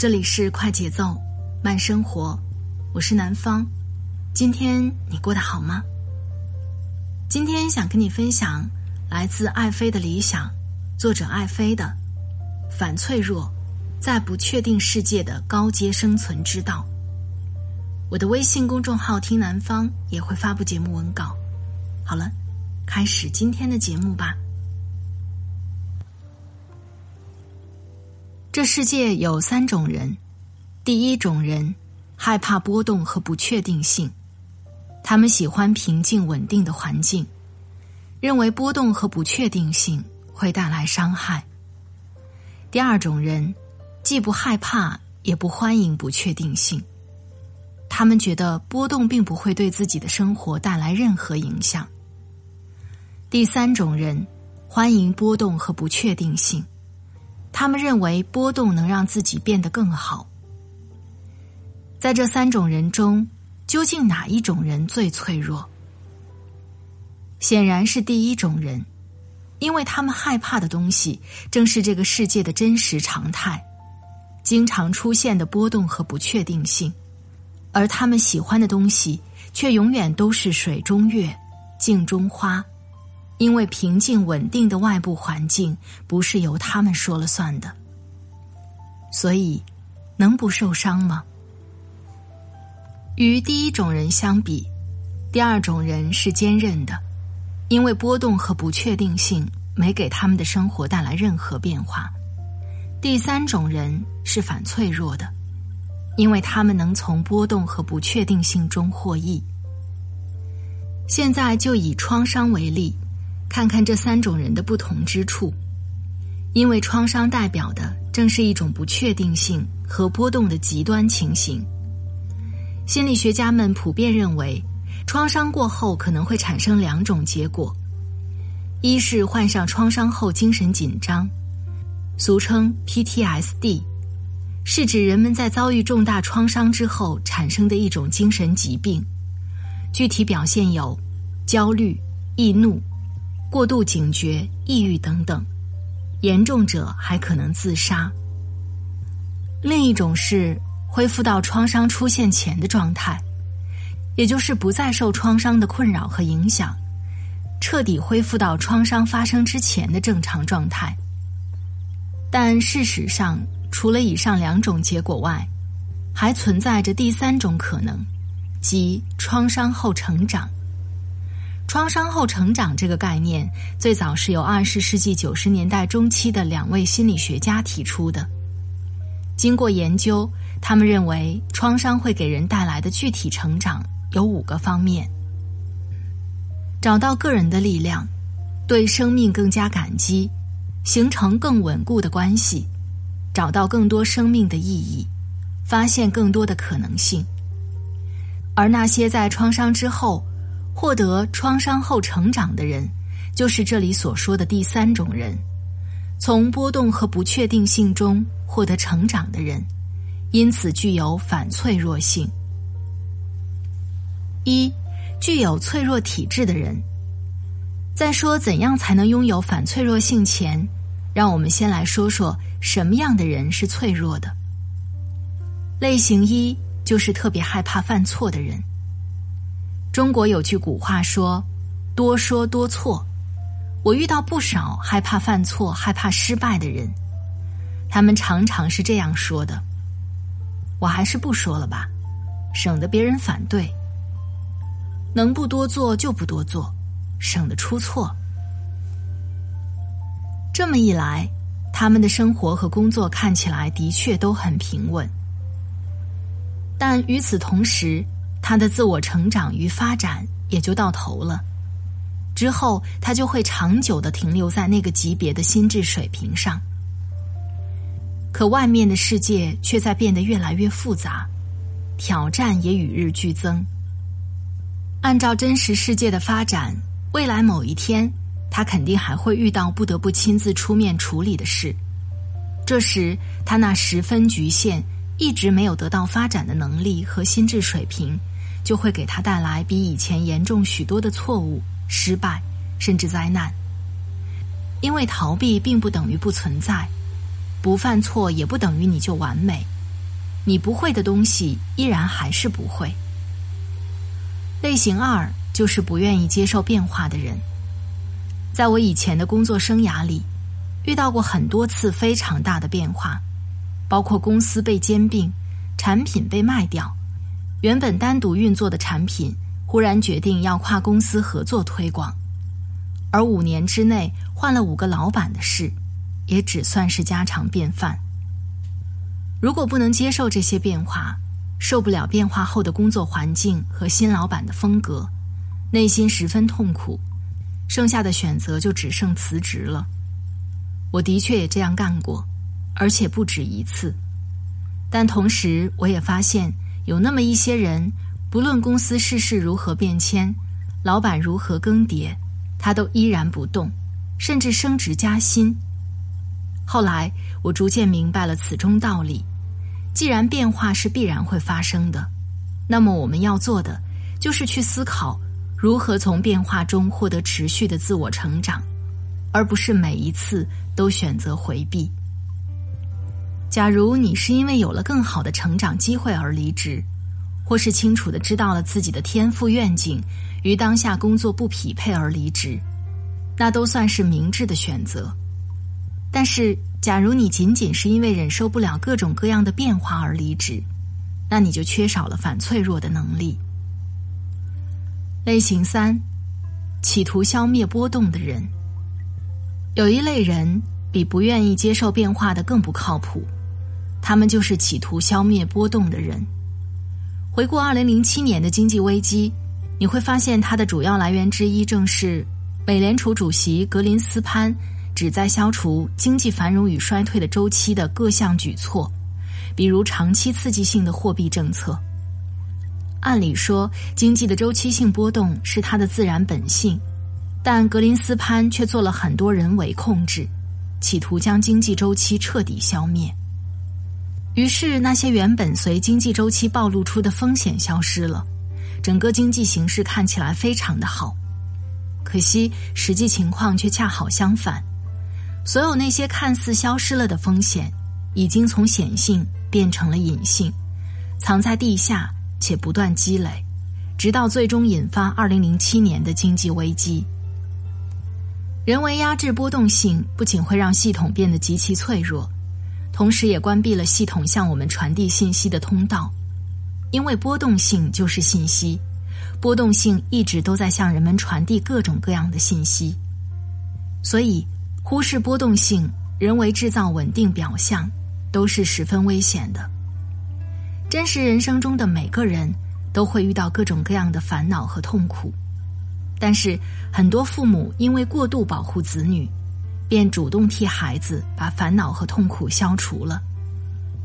这里是快节奏慢生活，我是南方。今天你过得好吗？今天想跟你分享来自爱妃的理想，作者爱妃的反脆弱，在不确定世界的高阶生存之道。我的微信公众号听南方也会发布节目文稿。好了，开始今天的节目吧。这世界有三种人，第一种人害怕波动和不确定性，他们喜欢平静稳定的环境，认为波动和不确定性会带来伤害。第二种人既不害怕也不欢迎不确定性，他们觉得波动并不会对自己的生活带来任何影响。第三种人欢迎波动和不确定性。他们认为波动能让自己变得更好。在这三种人中，究竟哪一种人最脆弱？显然是第一种人，因为他们害怕的东西正是这个世界的真实常态，经常出现的波动和不确定性，而他们喜欢的东西却永远都是水中月、镜中花。因为平静稳定的外部环境不是由他们说了算的，所以能不受伤吗？与第一种人相比，第二种人是坚韧的，因为波动和不确定性没给他们的生活带来任何变化。第三种人是反脆弱的，因为他们能从波动和不确定性中获益。现在就以创伤为例。看看这三种人的不同之处，因为创伤代表的正是一种不确定性和波动的极端情形。心理学家们普遍认为，创伤过后可能会产生两种结果：一是患上创伤后精神紧张，俗称 PTSD，是指人们在遭遇重大创伤之后产生的一种精神疾病，具体表现有焦虑、易怒。过度警觉、抑郁等等，严重者还可能自杀。另一种是恢复到创伤出现前的状态，也就是不再受创伤的困扰和影响，彻底恢复到创伤发生之前的正常状态。但事实上，除了以上两种结果外，还存在着第三种可能，即创伤后成长。创伤后成长这个概念最早是由二十世纪九十年代中期的两位心理学家提出的。经过研究，他们认为创伤会给人带来的具体成长有五个方面：找到个人的力量，对生命更加感激，形成更稳固的关系，找到更多生命的意义，发现更多的可能性。而那些在创伤之后，获得创伤后成长的人，就是这里所说的第三种人，从波动和不确定性中获得成长的人，因此具有反脆弱性。一，具有脆弱体质的人。在说怎样才能拥有反脆弱性前，让我们先来说说什么样的人是脆弱的。类型一就是特别害怕犯错的人。中国有句古话说：“多说多错。”我遇到不少害怕犯错、害怕失败的人，他们常常是这样说的：“我还是不说了吧，省得别人反对。能不多做就不多做，省得出错。”这么一来，他们的生活和工作看起来的确都很平稳，但与此同时。他的自我成长与发展也就到头了。之后，他就会长久的停留在那个级别的心智水平上。可外面的世界却在变得越来越复杂，挑战也与日俱增。按照真实世界的发展，未来某一天，他肯定还会遇到不得不亲自出面处理的事。这时，他那十分局限、一直没有得到发展的能力和心智水平，就会给他带来比以前严重许多的错误、失败，甚至灾难。因为逃避并不等于不存在。不犯错也不等于你就完美，你不会的东西依然还是不会。类型二就是不愿意接受变化的人。在我以前的工作生涯里，遇到过很多次非常大的变化，包括公司被兼并、产品被卖掉、原本单独运作的产品忽然决定要跨公司合作推广，而五年之内换了五个老板的事。也只算是家常便饭。如果不能接受这些变化，受不了变化后的工作环境和新老板的风格，内心十分痛苦，剩下的选择就只剩辞职了。我的确也这样干过，而且不止一次。但同时，我也发现有那么一些人，不论公司世事如何变迁，老板如何更迭，他都依然不动，甚至升职加薪。后来，我逐渐明白了此中道理。既然变化是必然会发生的，那么我们要做的就是去思考如何从变化中获得持续的自我成长，而不是每一次都选择回避。假如你是因为有了更好的成长机会而离职，或是清楚的知道了自己的天赋愿景与当下工作不匹配而离职，那都算是明智的选择。但是，假如你仅仅是因为忍受不了各种各样的变化而离职，那你就缺少了反脆弱的能力。类型三，企图消灭波动的人。有一类人比不愿意接受变化的更不靠谱，他们就是企图消灭波动的人。回顾二零零七年的经济危机，你会发现它的主要来源之一正是美联储主席格林斯潘。旨在消除经济繁荣与衰退的周期的各项举措，比如长期刺激性的货币政策。按理说，经济的周期性波动是它的自然本性，但格林斯潘却做了很多人为控制，企图将经济周期彻底消灭。于是，那些原本随经济周期暴露出的风险消失了，整个经济形势看起来非常的好。可惜，实际情况却恰好相反。所有那些看似消失了的风险，已经从显性变成了隐性，藏在地下且不断积累，直到最终引发二零零七年的经济危机。人为压制波动性，不仅会让系统变得极其脆弱，同时也关闭了系统向我们传递信息的通道。因为波动性就是信息，波动性一直都在向人们传递各种各样的信息，所以。忽视波动性，人为制造稳定表象，都是十分危险的。真实人生中的每个人都会遇到各种各样的烦恼和痛苦，但是很多父母因为过度保护子女，便主动替孩子把烦恼和痛苦消除了，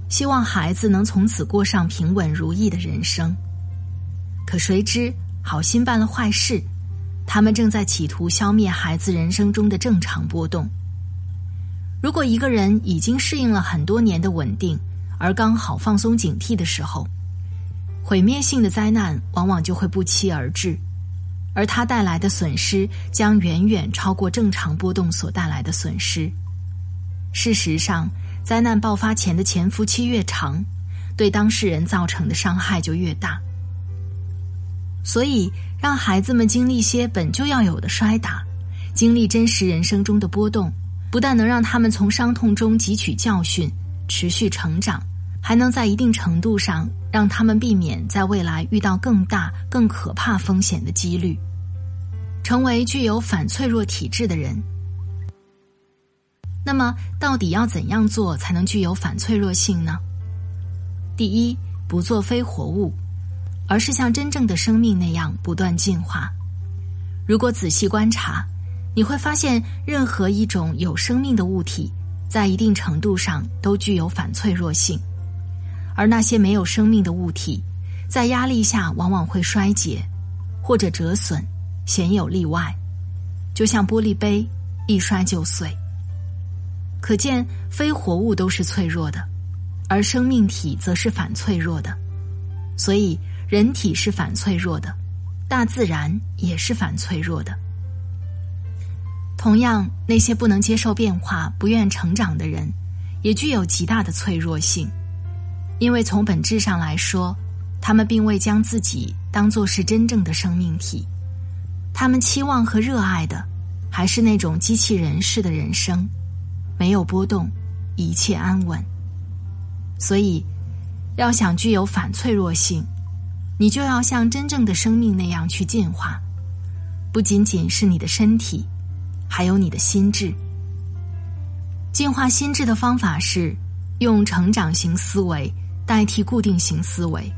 希望孩子能从此过上平稳如意的人生。可谁知好心办了坏事。他们正在企图消灭孩子人生中的正常波动。如果一个人已经适应了很多年的稳定，而刚好放松警惕的时候，毁灭性的灾难往往就会不期而至，而它带来的损失将远远超过正常波动所带来的损失。事实上，灾难爆发前的潜伏期越长，对当事人造成的伤害就越大。所以。让孩子们经历些本就要有的摔打，经历真实人生中的波动，不但能让他们从伤痛中汲取教训，持续成长，还能在一定程度上让他们避免在未来遇到更大、更可怕风险的几率，成为具有反脆弱体质的人。那么，到底要怎样做才能具有反脆弱性呢？第一，不做非活物。而是像真正的生命那样不断进化。如果仔细观察，你会发现，任何一种有生命的物体，在一定程度上都具有反脆弱性，而那些没有生命的物体，在压力下往往会衰竭，或者折损，鲜有例外。就像玻璃杯，一摔就碎。可见，非活物都是脆弱的，而生命体则是反脆弱的。所以，人体是反脆弱的，大自然也是反脆弱的。同样，那些不能接受变化、不愿成长的人，也具有极大的脆弱性，因为从本质上来说，他们并未将自己当作是真正的生命体，他们期望和热爱的，还是那种机器人式的人生，没有波动，一切安稳。所以，要想具有反脆弱性，你就要像真正的生命那样去进化，不仅仅是你的身体。还有你的心智，进化心智的方法是用成长型思维代替固定型思维。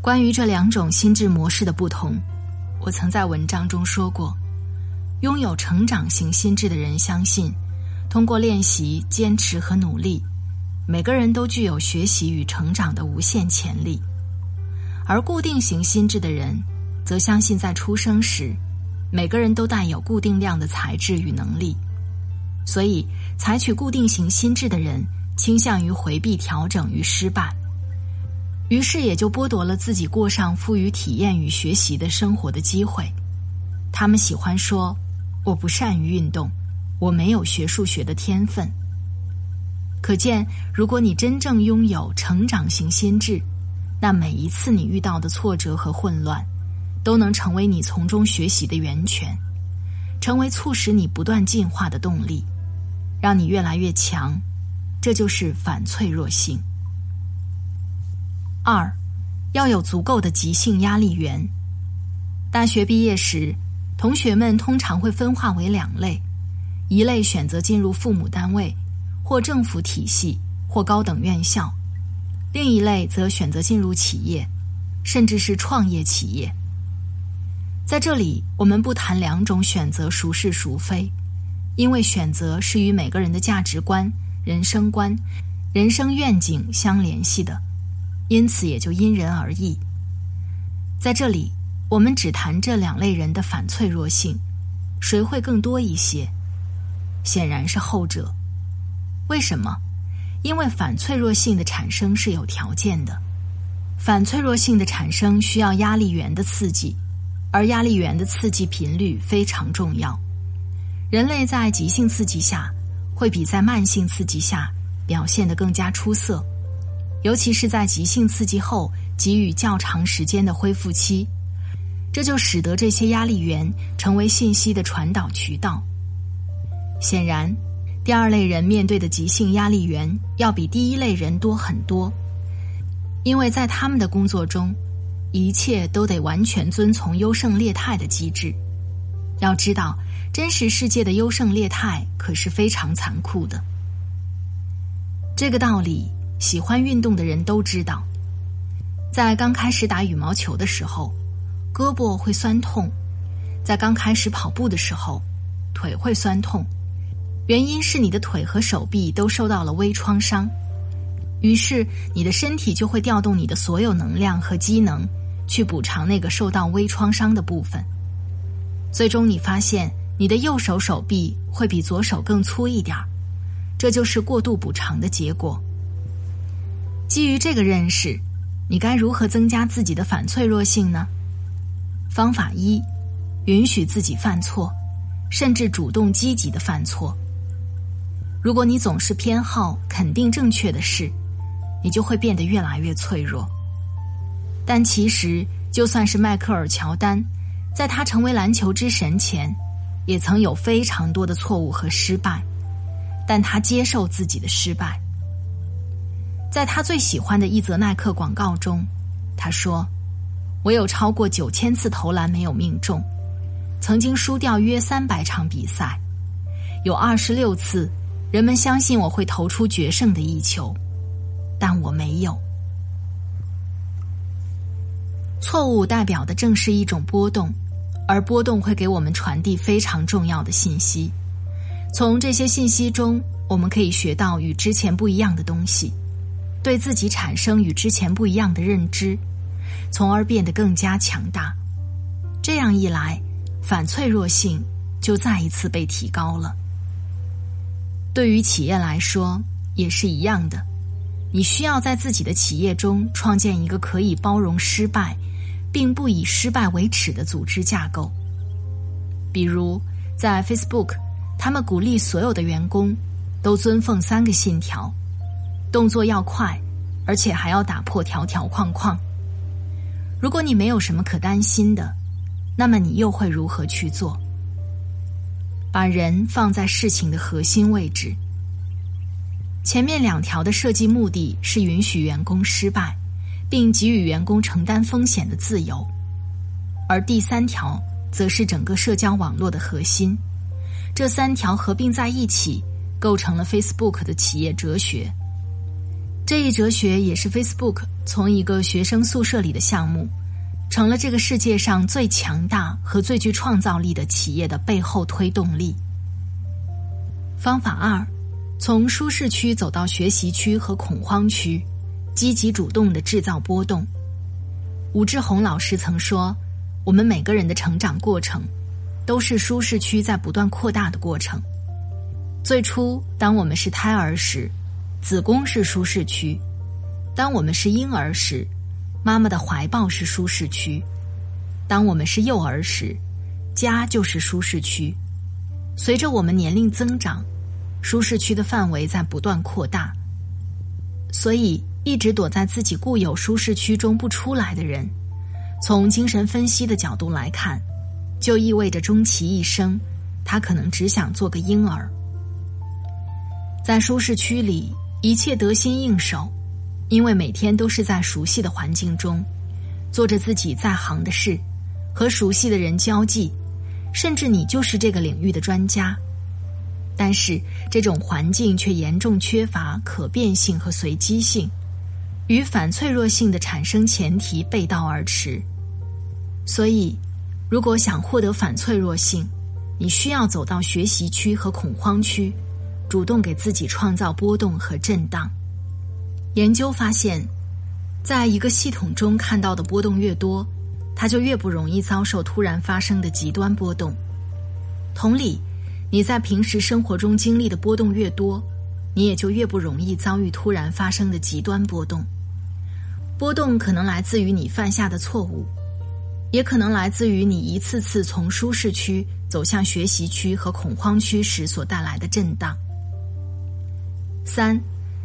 关于这两种心智模式的不同，我曾在文章中说过。拥有成长型心智的人相信，通过练习、坚持和努力，每个人都具有学习与成长的无限潜力；而固定型心智的人，则相信在出生时。每个人都带有固定量的才智与能力，所以采取固定型心智的人倾向于回避调整与失败，于是也就剥夺了自己过上富于体验与学习的生活的机会。他们喜欢说：“我不善于运动，我没有学数学的天分。”可见，如果你真正拥有成长型心智，那每一次你遇到的挫折和混乱。都能成为你从中学习的源泉，成为促使你不断进化的动力，让你越来越强。这就是反脆弱性。二，要有足够的急性压力源。大学毕业时，同学们通常会分化为两类：一类选择进入父母单位，或政府体系，或高等院校；另一类则选择进入企业，甚至是创业企业。在这里，我们不谈两种选择孰是孰非，因为选择是与每个人的价值观、人生观、人生愿景相联系的，因此也就因人而异。在这里，我们只谈这两类人的反脆弱性，谁会更多一些？显然是后者。为什么？因为反脆弱性的产生是有条件的，反脆弱性的产生需要压力源的刺激。而压力源的刺激频率非常重要。人类在急性刺激下，会比在慢性刺激下表现得更加出色，尤其是在急性刺激后给予较长时间的恢复期，这就使得这些压力源成为信息的传导渠道。显然，第二类人面对的急性压力源要比第一类人多很多，因为在他们的工作中。一切都得完全遵从优胜劣汰的机制。要知道，真实世界的优胜劣汰可是非常残酷的。这个道理，喜欢运动的人都知道。在刚开始打羽毛球的时候，胳膊会酸痛；在刚开始跑步的时候，腿会酸痛。原因是你的腿和手臂都受到了微创伤，于是你的身体就会调动你的所有能量和机能。去补偿那个受到微创伤的部分，最终你发现你的右手手臂会比左手更粗一点儿，这就是过度补偿的结果。基于这个认识，你该如何增加自己的反脆弱性呢？方法一：允许自己犯错，甚至主动积极的犯错。如果你总是偏好肯定正确的事，你就会变得越来越脆弱。但其实，就算是迈克尔·乔丹，在他成为篮球之神前，也曾有非常多的错误和失败，但他接受自己的失败。在他最喜欢的一则耐克广告中，他说：“我有超过九千次投篮没有命中，曾经输掉约三百场比赛，有二十六次，人们相信我会投出决胜的一球，但我没有。”错误代表的正是一种波动，而波动会给我们传递非常重要的信息。从这些信息中，我们可以学到与之前不一样的东西，对自己产生与之前不一样的认知，从而变得更加强大。这样一来，反脆弱性就再一次被提高了。对于企业来说也是一样的，你需要在自己的企业中创建一个可以包容失败，并不以失败为耻的组织架构。比如，在 Facebook，他们鼓励所有的员工都遵奉三个信条：动作要快，而且还要打破条条框框。如果你没有什么可担心的，那么你又会如何去做？把人放在事情的核心位置。前面两条的设计目的是允许员工失败，并给予员工承担风险的自由，而第三条则是整个社交网络的核心。这三条合并在一起，构成了 Facebook 的企业哲学。这一哲学也是 Facebook 从一个学生宿舍里的项目。成了这个世界上最强大和最具创造力的企业的背后推动力。方法二：从舒适区走到学习区和恐慌区，积极主动的制造波动。吴志红老师曾说：“我们每个人的成长过程，都是舒适区在不断扩大的过程。最初，当我们是胎儿时，子宫是舒适区；当我们是婴儿时。”妈妈的怀抱是舒适区，当我们是幼儿时，家就是舒适区。随着我们年龄增长，舒适区的范围在不断扩大。所以，一直躲在自己固有舒适区中不出来的人，从精神分析的角度来看，就意味着终其一生，他可能只想做个婴儿。在舒适区里，一切得心应手。因为每天都是在熟悉的环境中，做着自己在行的事，和熟悉的人交际，甚至你就是这个领域的专家。但是这种环境却严重缺乏可变性和随机性，与反脆弱性的产生前提背道而驰。所以，如果想获得反脆弱性，你需要走到学习区和恐慌区，主动给自己创造波动和震荡。研究发现，在一个系统中看到的波动越多，它就越不容易遭受突然发生的极端波动。同理，你在平时生活中经历的波动越多，你也就越不容易遭遇突然发生的极端波动。波动可能来自于你犯下的错误，也可能来自于你一次次从舒适区走向学习区和恐慌区时所带来的震荡。三。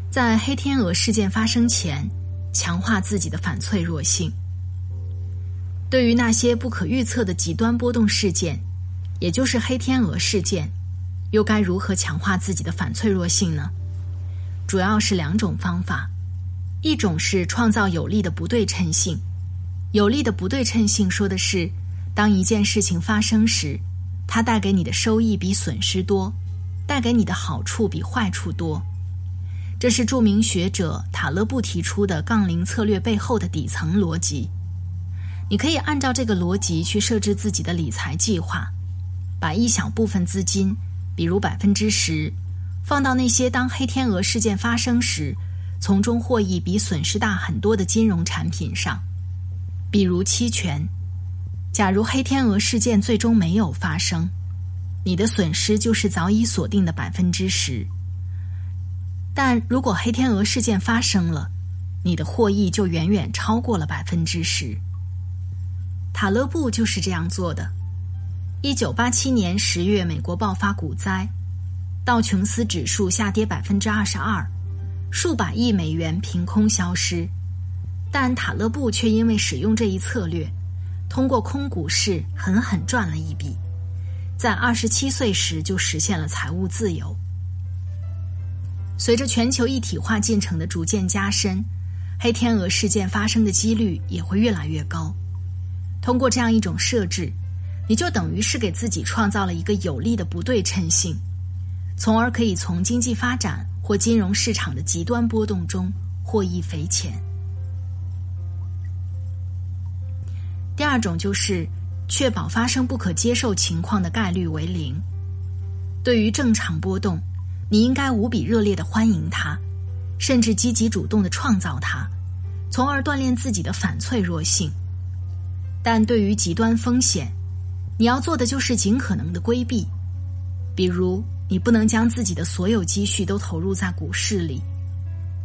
在黑天鹅事件发生前，强化自己的反脆弱性。对于那些不可预测的极端波动事件，也就是黑天鹅事件，又该如何强化自己的反脆弱性呢？主要是两种方法：一种是创造有利的不对称性。有利的不对称性说的是，当一件事情发生时，它带给你的收益比损失多，带给你的好处比坏处多。这是著名学者塔勒布提出的杠铃策略背后的底层逻辑。你可以按照这个逻辑去设置自己的理财计划，把一小部分资金，比如百分之十，放到那些当黑天鹅事件发生时，从中获益比损失大很多的金融产品上，比如期权。假如黑天鹅事件最终没有发生，你的损失就是早已锁定的百分之十。但如果黑天鹅事件发生了，你的获益就远远超过了百分之十。塔勒布就是这样做的。一九八七年十月，美国爆发股灾，道琼斯指数下跌百分之二十二，数百亿美元凭空消失。但塔勒布却因为使用这一策略，通过空股市狠狠赚了一笔，在二十七岁时就实现了财务自由。随着全球一体化进程的逐渐加深，黑天鹅事件发生的几率也会越来越高。通过这样一种设置，你就等于是给自己创造了一个有利的不对称性，从而可以从经济发展或金融市场的极端波动中获益匪浅。第二种就是确保发生不可接受情况的概率为零。对于正常波动，你应该无比热烈的欢迎它，甚至积极主动的创造它，从而锻炼自己的反脆弱性。但对于极端风险，你要做的就是尽可能的规避，比如你不能将自己的所有积蓄都投入在股市里，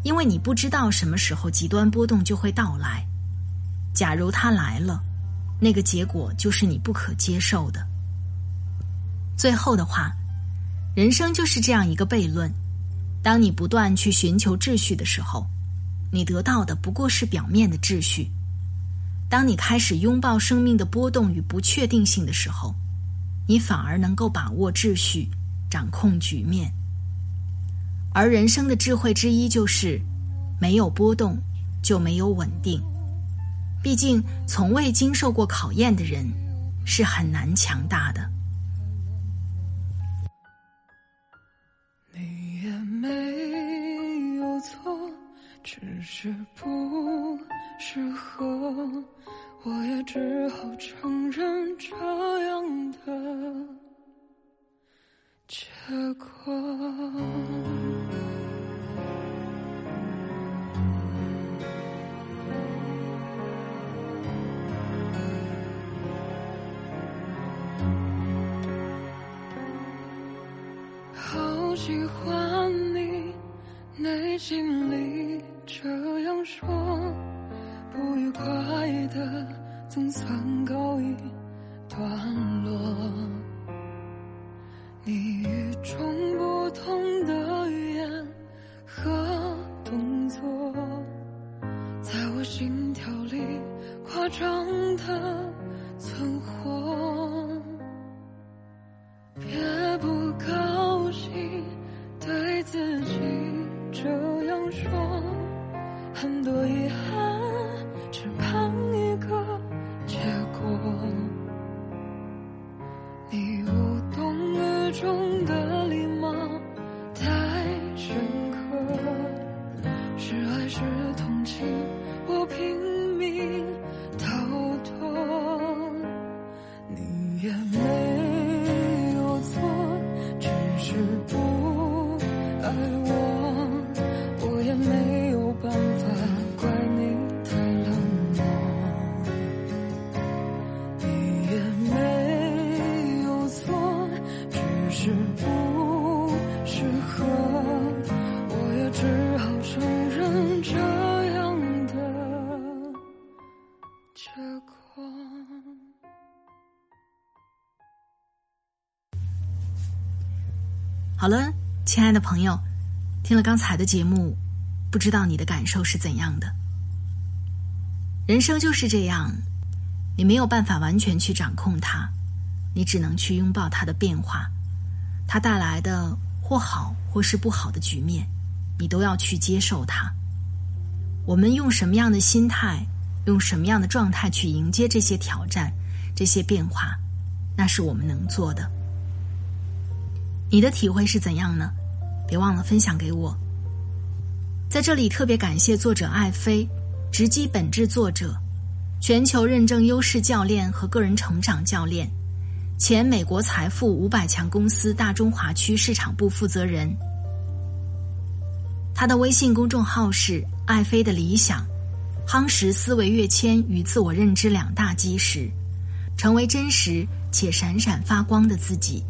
因为你不知道什么时候极端波动就会到来。假如它来了，那个结果就是你不可接受的。最后的话，人生就是这样一个悖论：当你不断去寻求秩序的时候，你得到的不过是表面的秩序。当你开始拥抱生命的波动与不确定性的时候，你反而能够把握秩序，掌控局面。而人生的智慧之一就是，没有波动就没有稳定。毕竟，从未经受过考验的人，是很难强大的。你也没有错，只是不适合。我也只好承认这样的结果。好喜欢你内心里这样说。不愉快的总算够好了，亲爱的朋友，听了刚才的节目，不知道你的感受是怎样的？人生就是这样，你没有办法完全去掌控它，你只能去拥抱它的变化，它带来的或好或是不好的局面，你都要去接受它。我们用什么样的心态，用什么样的状态去迎接这些挑战、这些变化，那是我们能做的。你的体会是怎样呢？别忘了分享给我。在这里特别感谢作者艾飞，直击本质作者，全球认证优势教练和个人成长教练，前美国财富五百强公司大中华区市场部负责人。他的微信公众号是“艾飞的理想”，夯实思维跃迁与自我认知两大基石，成为真实且闪闪发光的自己。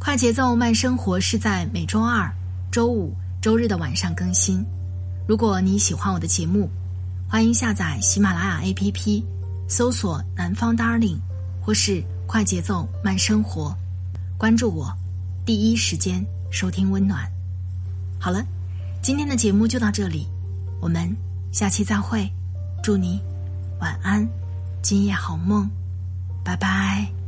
快节奏慢生活是在每周二、周五、周日的晚上更新。如果你喜欢我的节目，欢迎下载喜马拉雅 APP，搜索“南方 Darling” 或是“快节奏慢生活”，关注我，第一时间收听温暖。好了，今天的节目就到这里，我们下期再会。祝你晚安，今夜好梦，拜拜。